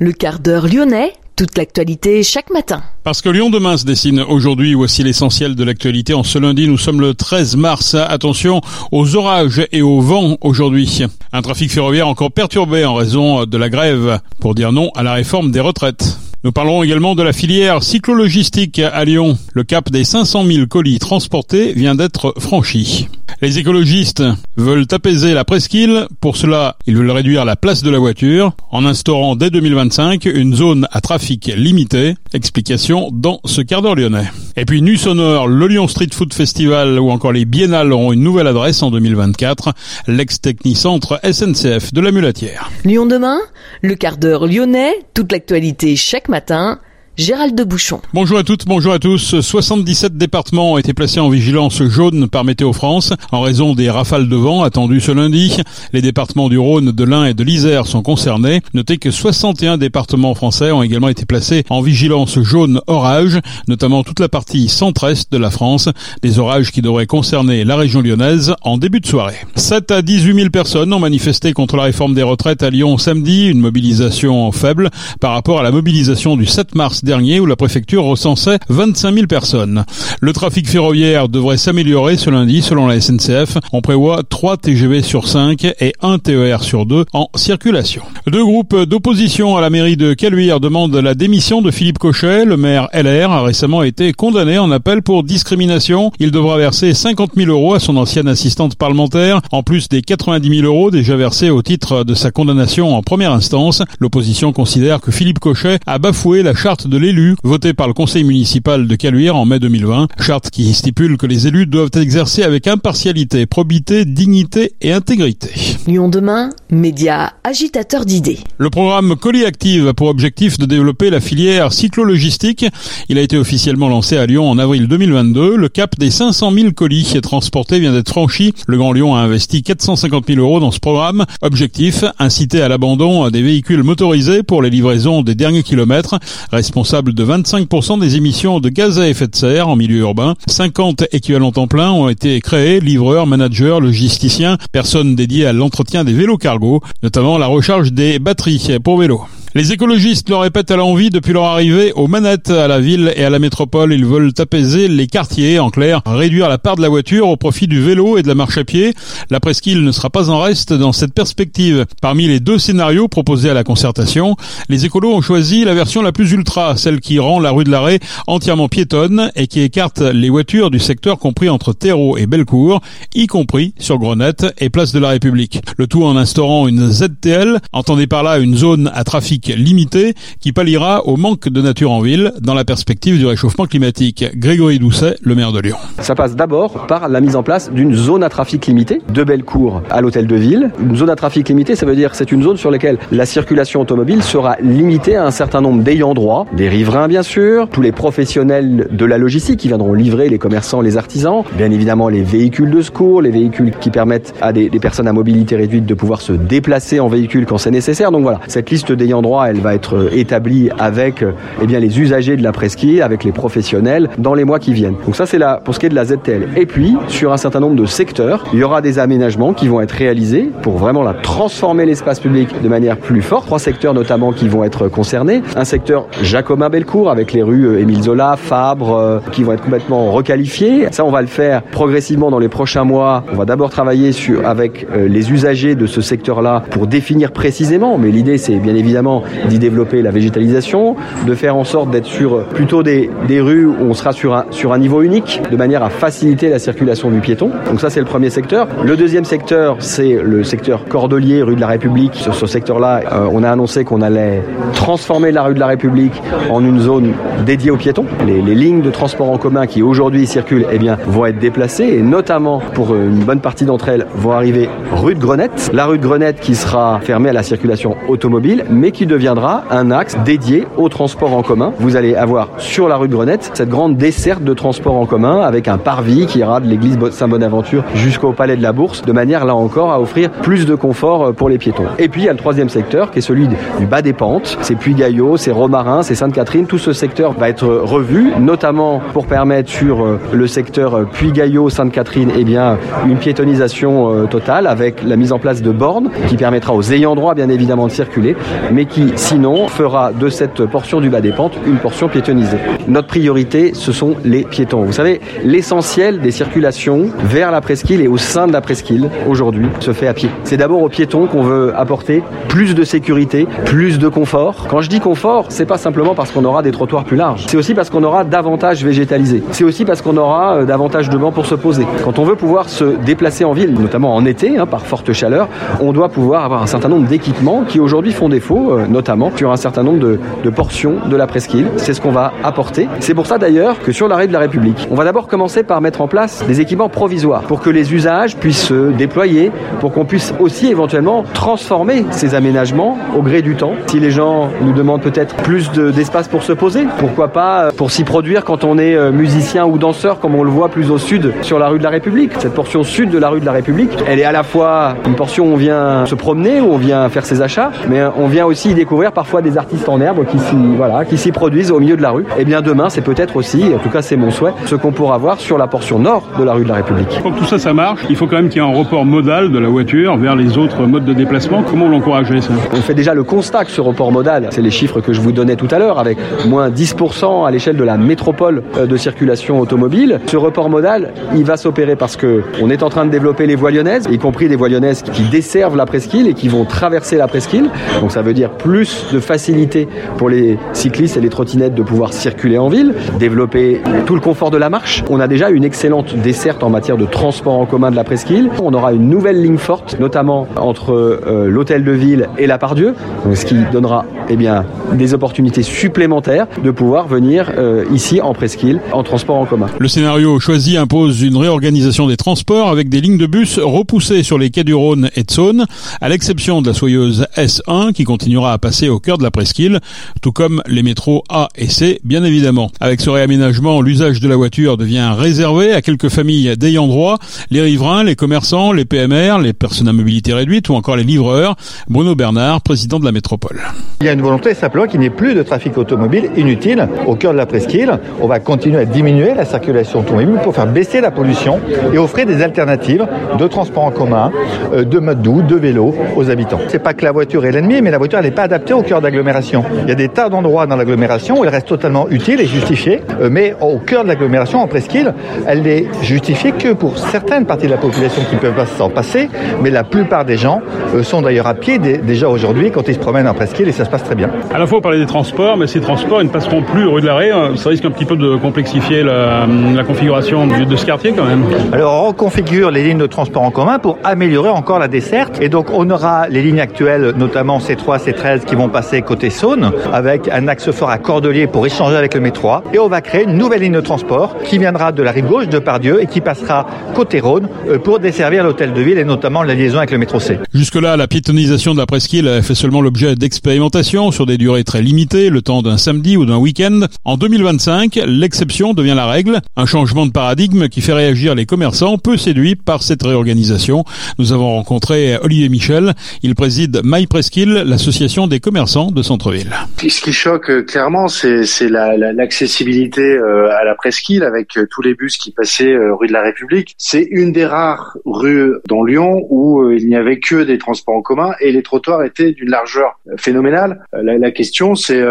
Le quart d'heure lyonnais, toute l'actualité chaque matin. Parce que Lyon demain se dessine aujourd'hui, voici l'essentiel de l'actualité. En ce lundi, nous sommes le 13 mars. Attention aux orages et au vent aujourd'hui. Un trafic ferroviaire encore perturbé en raison de la grève pour dire non à la réforme des retraites. Nous parlerons également de la filière cyclologistique à Lyon. Le cap des 500 000 colis transportés vient d'être franchi. Les écologistes veulent apaiser la presqu'île. Pour cela, ils veulent réduire la place de la voiture en instaurant dès 2025 une zone à trafic limité. Explication dans ce quart d'heure lyonnais. Et puis Nu Sonore, le Lyon Street Food Festival ou encore les Biennales auront une nouvelle adresse en 2024. L'ex-technicentre SNCF de la Mulatière. Lyon demain, le quart d'heure lyonnais, toute l'actualité chaque matin Gérald de Bouchon. Bonjour à toutes, bonjour à tous. 77 départements ont été placés en vigilance jaune par Météo France en raison des rafales de vent attendues ce lundi. Les départements du Rhône, de l'Ain et de l'Isère sont concernés. Notez que 61 départements français ont également été placés en vigilance jaune orage, notamment toute la partie centre-est de la France. Des orages qui devraient concerner la région lyonnaise en début de soirée. 7 à 18 000 personnes ont manifesté contre la réforme des retraites à Lyon samedi, une mobilisation faible par rapport à la mobilisation du 7 mars dernier où la préfecture recensait 25 000 personnes. Le trafic ferroviaire devrait s'améliorer ce lundi selon la SNCF. On prévoit 3 TGV sur 5 et 1 TER sur 2 en circulation. Deux groupes d'opposition à la mairie de Caluire demandent la démission de Philippe Cochet. Le maire LR a récemment été condamné en appel pour discrimination. Il devra verser 50 000 euros à son ancienne assistante parlementaire, en plus des 90 000 euros déjà versés au titre de sa condamnation en première instance. L'opposition considère que Philippe Cochet a bafoué la charte de l'élu, votée par le conseil municipal de Caluire en mai 2020, charte qui stipule que les élus doivent exercer avec impartialité, probité, dignité et intégrité. Lyon demain, média agitateur d'idées. Le programme Colis Active a pour objectif de développer la filière cyclologistique. Il a été officiellement lancé à Lyon en avril 2022. Le cap des 500 000 colis transportés vient d'être franchi. Le Grand Lyon a investi 450 000 euros dans ce programme. Objectif, inciter à l'abandon des véhicules motorisés pour les livraisons des derniers kilomètres, responsable de 25% des émissions de gaz à effet de serre en milieu urbain. 50 équivalents temps plein ont été créés, livreurs, managers, logisticiens, personnes dédiées à l'entretien des vélos cargo, notamment la recharge des batteries pour vélos. Les écologistes le répètent à l'envie depuis leur arrivée aux manettes à la ville et à la métropole. Ils veulent apaiser les quartiers, en clair, réduire la part de la voiture au profit du vélo et de la marche à pied. La presqu'île ne sera pas en reste dans cette perspective. Parmi les deux scénarios proposés à la concertation, les écolos ont choisi la version la plus ultra, celle qui rend la rue de l'Arrêt entièrement piétonne et qui écarte les voitures du secteur compris entre Terreau et Bellecour, y compris sur Grenette et Place de la République. Le tout en instaurant une ZTL, entendez par là une zone à trafic limité qui palliera au manque de nature en ville dans la perspective du réchauffement climatique. Grégory Doucet, le maire de Lyon. Ça passe d'abord par la mise en place d'une zone à trafic limité de Bellecour à l'hôtel de ville. Une zone à trafic limité, ça veut dire c'est une zone sur laquelle la circulation automobile sera limitée à un certain nombre d'ayants droit, des riverains bien sûr, tous les professionnels de la logistique qui viendront livrer les commerçants, les artisans, bien évidemment les véhicules de secours, les véhicules qui permettent à des, des personnes à mobilité réduite de pouvoir se déplacer en véhicule quand c'est nécessaire. Donc voilà, cette liste d'ayants droit elle va être euh, établie avec eh bien, les usagers de la presqu'île, avec les professionnels dans les mois qui viennent. Donc ça, c'est pour ce qui est de la ZTL. Et puis, sur un certain nombre de secteurs, il y aura des aménagements qui vont être réalisés pour vraiment la transformer l'espace public de manière plus forte. Trois secteurs notamment qui vont être concernés. Un secteur Jacobin-Belcourt avec les rues euh, Émile Zola, Fabre, euh, qui vont être complètement requalifiées. Ça, on va le faire progressivement dans les prochains mois. On va d'abord travailler sur, avec les usagers de ce secteur-là pour définir précisément. Mais l'idée, c'est bien évidemment d'y développer la végétalisation, de faire en sorte d'être sur plutôt des, des rues où on sera sur un, sur un niveau unique, de manière à faciliter la circulation du piéton. Donc ça, c'est le premier secteur. Le deuxième secteur, c'est le secteur Cordelier, rue de la République. Sur ce secteur-là, euh, on a annoncé qu'on allait transformer la rue de la République en une zone dédiée aux piétons. Les, les lignes de transport en commun qui aujourd'hui circulent eh bien, vont être déplacées et notamment pour une bonne partie d'entre elles vont arriver rue de Grenette. La rue de Grenette qui sera fermée à la circulation automobile mais qui deviendra un axe dédié au transport en commun. Vous allez avoir sur la rue de Grenette cette grande desserte de transport en commun avec un parvis qui ira de l'église Saint-Bonaventure jusqu'au palais de la Bourse, de manière là encore à offrir plus de confort euh, pour les piétons. Et puis il y a le troisième secteur qui est celui du bas des pentes. C'est Puy-Gaillot, c'est Romarin, c'est Sainte-Catherine. Tout ce secteur va être revu, notamment pour permettre sur euh, le secteur euh, Puy-Gaillot, Sainte-Catherine, eh bien une piétonisation totale avec la mise en place de bornes qui permettra aux ayants droit bien évidemment de circuler, mais qui sinon, fera de cette portion du bas des pentes une portion piétonnisée. Notre priorité, ce sont les piétons. Vous savez, l'essentiel des circulations vers la presqu'île et au sein de la presqu'île, aujourd'hui, se fait à pied. C'est d'abord aux piétons qu'on veut apporter plus de sécurité, plus de confort. Quand je dis confort, c'est pas simplement parce qu'on aura des trottoirs plus larges. C'est aussi parce qu'on aura davantage végétalisé. C'est aussi parce qu'on aura euh, davantage de bancs pour se poser. Quand on veut pouvoir se déplacer en ville, notamment en été, hein, par forte chaleur, on doit pouvoir avoir un certain nombre d'équipements qui aujourd'hui font défaut, euh, notamment sur un certain nombre de, portions de la presqu'île. C'est ce qu'on va apporter. C'est pour ça d'ailleurs que sur l'arrêt de la République, on va d'abord commencer par mettre en place des équipements provisoires pour que les usages puissent se déployer, pour qu'on puisse aussi éventuellement transformer ces aménagements au gré du temps. Si les gens nous demandent peut-être plus d'espace pour se poser, pourquoi pas euh, pour s'y produire quand on est euh, musicien ou danseur, comme on le voit plus au sud sur la rue de la République. Cette portion sud de la rue de la République, elle est à la fois une portion où on vient se promener, où on vient faire ses achats, mais on vient aussi découvrir parfois des artistes en herbe qui s'y voilà, qui s'y produisent au milieu de la rue. Et eh bien demain, c'est peut-être aussi, en tout cas c'est mon souhait, ce qu'on pourra voir sur la portion nord de la rue de la République. Pour que tout ça, ça marche, il faut quand même qu'il y ait un report modal de la voiture vers les autres modes de déplacement. Comment on l'encouragerait ça? On fait déjà le constat que ce report modal, c'est les chiffres que je vous donnais tout à l'heure, avec moins 10% à l'échelle de la métropole euh, de circulation automobile. Ce report modal, il va s'opérer parce que on est en train de développer les voies lyonnaises, y compris des voies lyonnaises qui desservent la presqu'île et qui vont traverser la presqu'île. Donc ça veut dire plus de facilité pour les cyclistes et les trottinettes de pouvoir circuler en ville, développer tout le confort de la marche. On a déjà une excellente desserte en matière de transport en commun de la presqu'île. On aura une nouvelle ligne forte, notamment entre euh, l'hôtel de ville et la Pardieu, ce qui donnera eh bien, des opportunités supplémentaires de pouvoir venir euh, ici en presqu'île en transport en commun. Le scénario choisi impose une réorganisation des transports avec des lignes de bus repoussées sur les quais du Rhône et de Saône, à l'exception de la soyeuse S1 qui continuera à passer au cœur de la presqu'île, tout comme les métros A et C, bien évidemment. Avec ce réaménagement, l'usage de la voiture devient réservé à quelques familles d'ayant droit, les riverains, les commerçants, les PMR, les personnes à mobilité réduite ou encore les livreurs. Bruno Bernard, président de la métropole. Il y a une volonté simplement qu'il n'y ait plus de trafic automobile inutile au cœur de la presqu'île. On va continuer à diminuer la circulation automobile pour faire baisser la pollution et offrir des alternatives de transport en commun, euh, de mode doux, de vélo aux habitants. C'est pas que la voiture est l'ennemi, mais la voiture n'est pas adaptée au cœur d'agglomération. Il y a des tas d'endroits dans l'agglomération où elle reste totalement utile et justifiée, euh, mais au cœur de l'agglomération, en presqu'île, elle n'est justifiée que pour certaines parties de la population qui peuvent pas s'en passer, mais la plupart des gens euh, sont d'ailleurs à pied déjà aujourd'hui quand ils se promènent en presqu'île et ça se passe très bien. À la fois, on parlait des transports, mais ces transports, ils ne passeront plus rue de l'arrêt. Euh, ça risque un petit peu de complexifier la, configuration de ce quartier quand même. Alors, on reconfigure les lignes de transport en commun pour améliorer encore la desserte. Et donc, on aura les lignes actuelles, notamment C3, C13, qui vont passer côté Saône, avec un axe fort à Cordelier pour échanger avec le métro. Et on va créer une nouvelle ligne de transport qui viendra de la rive gauche de Pardieu et qui passera côté Rhône euh, pour desservir l'hôtel de ville et notamment la liaison avec le métro C. Jusque-là, la piétonisation de la presqu'île fait seulement l'objet d'expérimentations sur des durées très limitées, le temps d'un samedi ou d'un week-end. En 2025, l'exception devient la règle, un changement de paradigme qui fait réagir les commerçants peu séduits par cette réorganisation. Nous avons rencontré Olivier Michel, il préside My Presqu'île, l'association des commerçants de centre-ville. Ce qui choque euh, clairement, c'est l'accessibilité euh, à la presqu'île avec euh, tous les bus qui passaient rue de la République. C'est une des rares rues dans Lyon où il n'y avait que des transports en commun et les trottoirs étaient d'une largeur phénoménale. La, question, c'est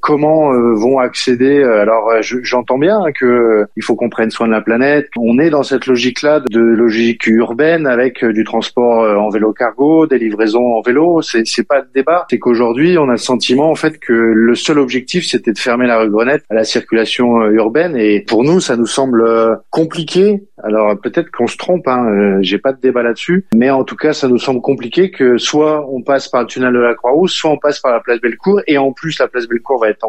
comment vont accéder. Alors, j'entends bien que il faut qu'on prenne soin de la planète. On est dans cette logique-là de logique urbaine avec du transport en vélo cargo, des livraisons en vélo. C'est pas le débat. C'est qu'aujourd'hui, on a le sentiment en fait que le seul objectif, c'était de fermer la rue Grenette à la circulation urbaine. Et pour nous, ça nous semble compliqué. Alors peut-être qu'on se trompe. Hein. J'ai pas de débat là-dessus, mais en tout cas, ça nous semble compliqué que soit on passe par le tunnel de la Croix-Rousse, soit on passe par la place Bellecour, et en plus la place Bellecour va être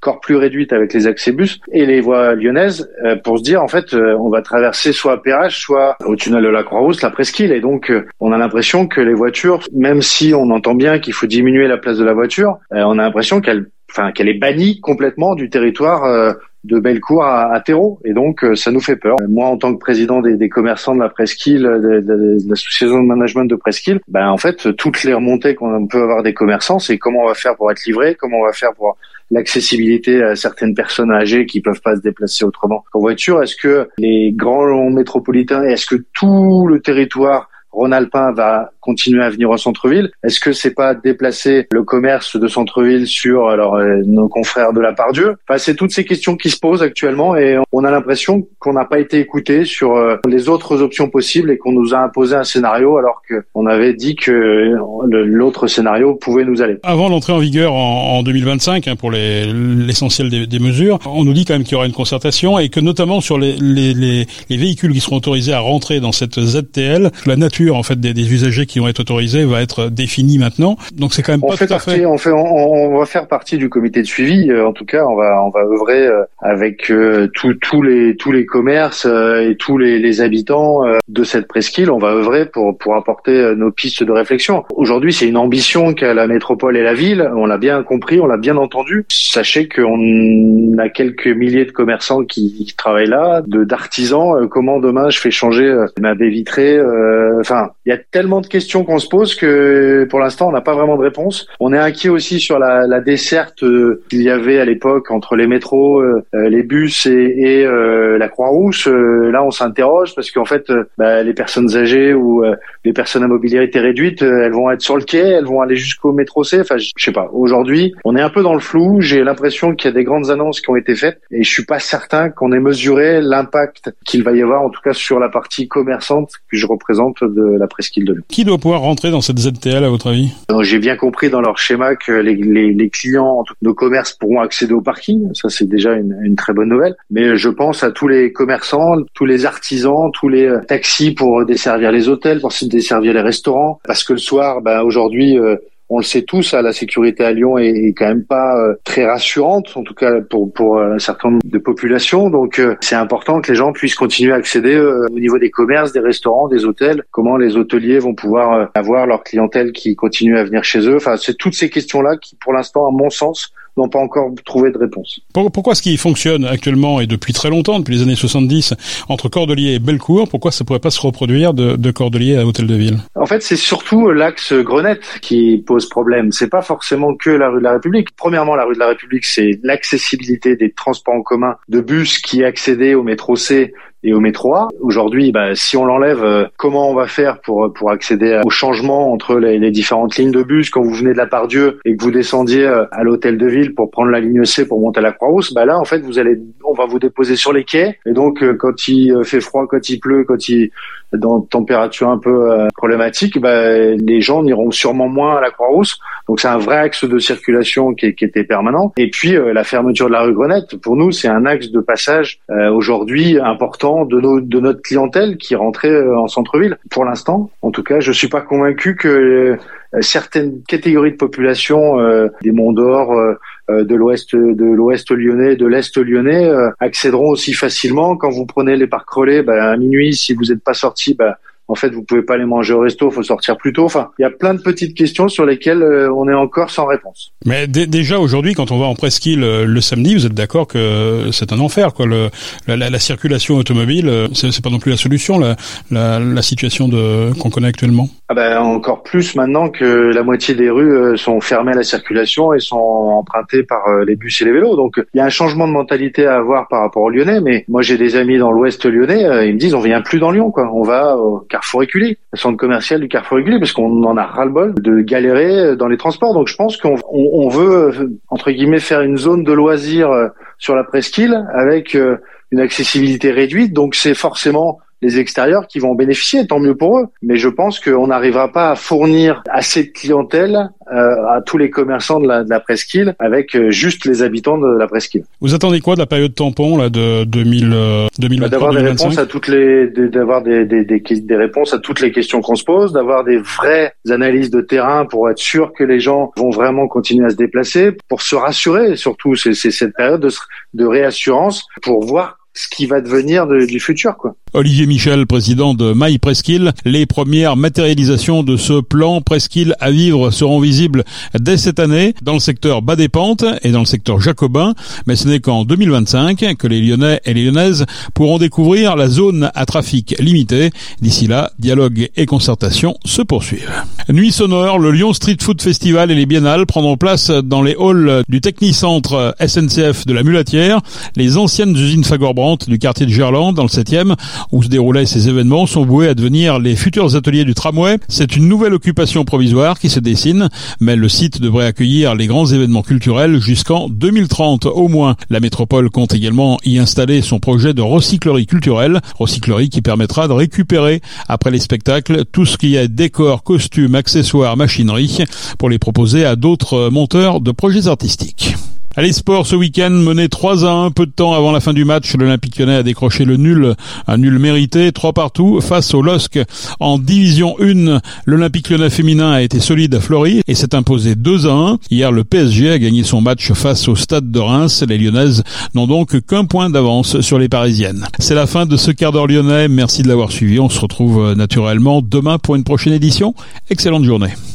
encore plus réduite avec les accès bus et les voies lyonnaises euh, pour se dire en fait euh, on va traverser soit à Perrache soit au tunnel de la Croix-Rousse la presqu'île. Et donc euh, on a l'impression que les voitures même si on entend bien qu'il faut diminuer la place de la voiture on a l'impression qu'elle enfin qu'elle est bannie complètement du territoire de Bellecour à, à Terreau. Et donc, euh, ça nous fait peur. Moi, en tant que président des, des commerçants de la Presqu'île, de, de, de l'association de management de Presqu'île, ben, en fait, toutes les remontées qu'on peut avoir des commerçants, c'est comment on va faire pour être livré, comment on va faire pour l'accessibilité à certaines personnes âgées qui peuvent pas se déplacer autrement en voiture. Est-ce que les grands métropolitains, est-ce que tout le territoire Rhône-Alpin va continuer à venir au centre-ville Est-ce que c'est pas déplacer le commerce de centre-ville sur alors euh, nos confrères de la Pardieu Enfin, c'est toutes ces questions qui se posent actuellement et on a l'impression qu'on n'a pas été écouté sur euh, les autres options possibles et qu'on nous a imposé un scénario alors qu'on avait dit que l'autre scénario pouvait nous aller. Avant l'entrée en vigueur en, 2025 hein, pour l'essentiel des, mesures, on nous dit quand même qu'il y aura une concertation et que notamment sur les, les véhicules qui seront autorisés à rentrer dans cette ZTL, la nature en fait des, des usagers qui vont être autorisés va être définie maintenant. Donc c'est quand même on pas fait tout à fait. On fait, on, va faire partie du comité de suivi. Euh, en tout cas, on va, on va œuvrer euh, avec euh, tous les, tous les commerces et tous les, les habitants de cette presqu'île. On va œuvrer pour, pour apporter nos pistes de réflexion. Aujourd'hui, c'est une ambition qu'a la métropole et la ville. On l'a bien compris, on l'a bien entendu. Sachez qu'on a quelques milliers de commerçants qui, travaillent là, de d'artisans. comment demain je fais changer ma baie vitrée Enfin, il y a tellement de questions qu'on se pose que pour l'instant, on n'a pas vraiment de réponse. On est inquiet aussi sur la, la desserte euh, qu'il y avait à l'époque entre les métros, euh, euh, les bus et, et la Croix-Rousse. là, on s'interroge parce qu'en fait, bah, les personnes âgées ou les personnes à mobilité réduite, elles vont être sur le quai, elles vont aller jusqu'au métro C. Enfin, je sais pas. Aujourd'hui, on est un peu dans le flou. J'ai l'impression qu'il y a des grandes annonces qui ont été faites et je suis pas certain qu'on ait mesuré l'impact qu'il va y avoir, en tout cas sur la partie commerçante que je représente la presqu'île de Lyon. Qui doit pouvoir rentrer dans cette ZTL à votre avis? J'ai bien compris dans leur schéma que les, les, les clients nos commerces pourront accéder au parking. Ça, c'est déjà une, une, très bonne nouvelle. Mais je pense à tous les commerçants, tous les artisans, tous les euh, taxis pour desservir les hôtels, pour desservir les restaurants. Parce que le soir, ben, aujourd'hui, euh, on le sait tous, hein, la sécurité à Lyon est, quand même pas euh, très rassurante, en tout cas pour pour euh, un certain nombre de populations. Donc euh, c'est important que les gens puissent continuer à accéder au niveau des commerces, des restaurants, des hôtels. Comment les hôteliers vont pouvoir avoir leur clientèle qui continue à venir chez eux. Enfin, c'est toutes ces questions-là qui, pour l'instant, à mon sens, n'ont pas encore trouvé de réponse. Pourquoi ce qui fonctionne actuellement et depuis très longtemps, depuis les années 70, entre Cordeliers et Bellecour, pourquoi ça pourrait pas se reproduire de, de Cordeliers à Hôtel de Ville? En fait, c'est surtout l'axe Grenette qui pose problème. C'est pas forcément que la rue de la République. Premièrement, la rue de la République, c'est l'accessibilité des transports en commun de bus qui accédaient au métro C et au métro A. Aujourd'hui, bah, si on l'enlève, euh, comment on va faire pour pour accéder au changement entre les, les, différentes lignes de bus quand vous venez de la Part-Dieu et que vous descendiez euh, à l'hôtel de ville pour prendre la ligne C pour monter à la Croix-Rousse? Bah là, en fait, vous allez, on va vous déposer sur les quais et donc euh, quand il fait froid, quand il pleut, quand il dans température un peu problématique, bah, les gens n'iront sûrement moins à la Croix-Rousse. Donc c'est un vrai axe de circulation qui, qui était permanent. Et puis la fermeture de la rue Grenette, pour nous, c'est un axe de passage aujourd'hui important de, de notre clientèle qui rentrait euh, en centre-ville. Pour l'instant, en tout cas, je suis pas convaincu que euh, certaines catégories de population euh, des Monts d'Or, de l'ouest de l'ouest lyonnais, de l'est lyonnais accéderont aussi facilement. Quand vous prenez les parcs relais, bah, à minuit, si vous n'êtes pas sorti, bah, en fait, vous pouvez pas aller manger au resto, faut sortir plus tôt. Enfin, il y a plein de petites questions sur lesquelles euh, on est encore sans réponse. Mais déjà aujourd'hui, quand on va en presqu'île euh, le samedi, vous êtes d'accord que c'est un enfer, quoi. Le, la, la, circulation automobile, euh, c'est pas non plus la solution, la, la, la situation de qu'on connaît actuellement. Ah ben encore plus maintenant que la moitié des rues sont fermées à la circulation et sont empruntées par les bus et les vélos. Donc il y a un changement de mentalité à avoir par rapport aux Lyonnais. Mais moi j'ai des amis dans l'Ouest lyonnais, ils me disent on vient plus dans Lyon, quoi. On va au Carrefour Éculé, le centre commercial du Carrefour Éculé, parce qu'on en a ras-le-bol de galérer dans les transports. Donc je pense qu'on veut, entre guillemets, faire une zone de loisirs euh, sur la presqu'île avec euh, une accessibilité réduite. Donc c'est forcément les extérieurs qui vont bénéficier, tant mieux pour eux. Mais je pense qu'on n'arrivera pas à fournir assez de clientèle euh, à tous les commerçants de la, de la presqu'île avec euh, juste les habitants de la presqu'île. Vous attendez quoi de la période tampon là de 2000, euh, 2023 bah, D'avoir des réponses à toutes les, d'avoir des, des, des, des, réponses à toutes les questions qu'on se pose, d'avoir des vraies analyses de terrain pour être sûr que les gens vont vraiment continuer à se déplacer, pour se rassurer. Surtout, c'est cette période de, de réassurance pour voir ce qui va devenir du futur, quoi. Olivier Michel, président de My Presqu'île. Les premières matérialisations de ce plan Presqu'île à vivre seront visibles dès cette année dans le secteur bas des pentes et dans le secteur jacobin. Mais ce n'est qu'en 2025 que les Lyonnais et les Lyonnaises pourront découvrir la zone à trafic limité. D'ici là, dialogue et concertation se poursuivent. Nuit sonore, le Lyon Street Food Festival et les biennales prendront place dans les halls du Technicentre SNCF de la Mulatière, les anciennes usines Fagorbran du quartier de Gerland, dans le 7e, où se déroulaient ces événements, sont voués à devenir les futurs ateliers du tramway. C'est une nouvelle occupation provisoire qui se dessine, mais le site devrait accueillir les grands événements culturels jusqu'en 2030 au moins. La métropole compte également y installer son projet de recyclerie culturelle, recyclerie qui permettra de récupérer, après les spectacles, tout ce qui est décor, costumes, accessoires, machinerie, pour les proposer à d'autres monteurs de projets artistiques. Allez, sport ce week-end, mené 3 à 1, peu de temps avant la fin du match, l'Olympique lyonnais a décroché le nul, un nul mérité, 3 partout, face au LOSC. En division 1, l'Olympique lyonnais féminin a été solide à Fleury et s'est imposé 2 à 1. Hier, le PSG a gagné son match face au Stade de Reims. Les Lyonnaises n'ont donc qu'un point d'avance sur les Parisiennes. C'est la fin de ce quart d'heure lyonnais. Merci de l'avoir suivi. On se retrouve naturellement demain pour une prochaine édition. Excellente journée.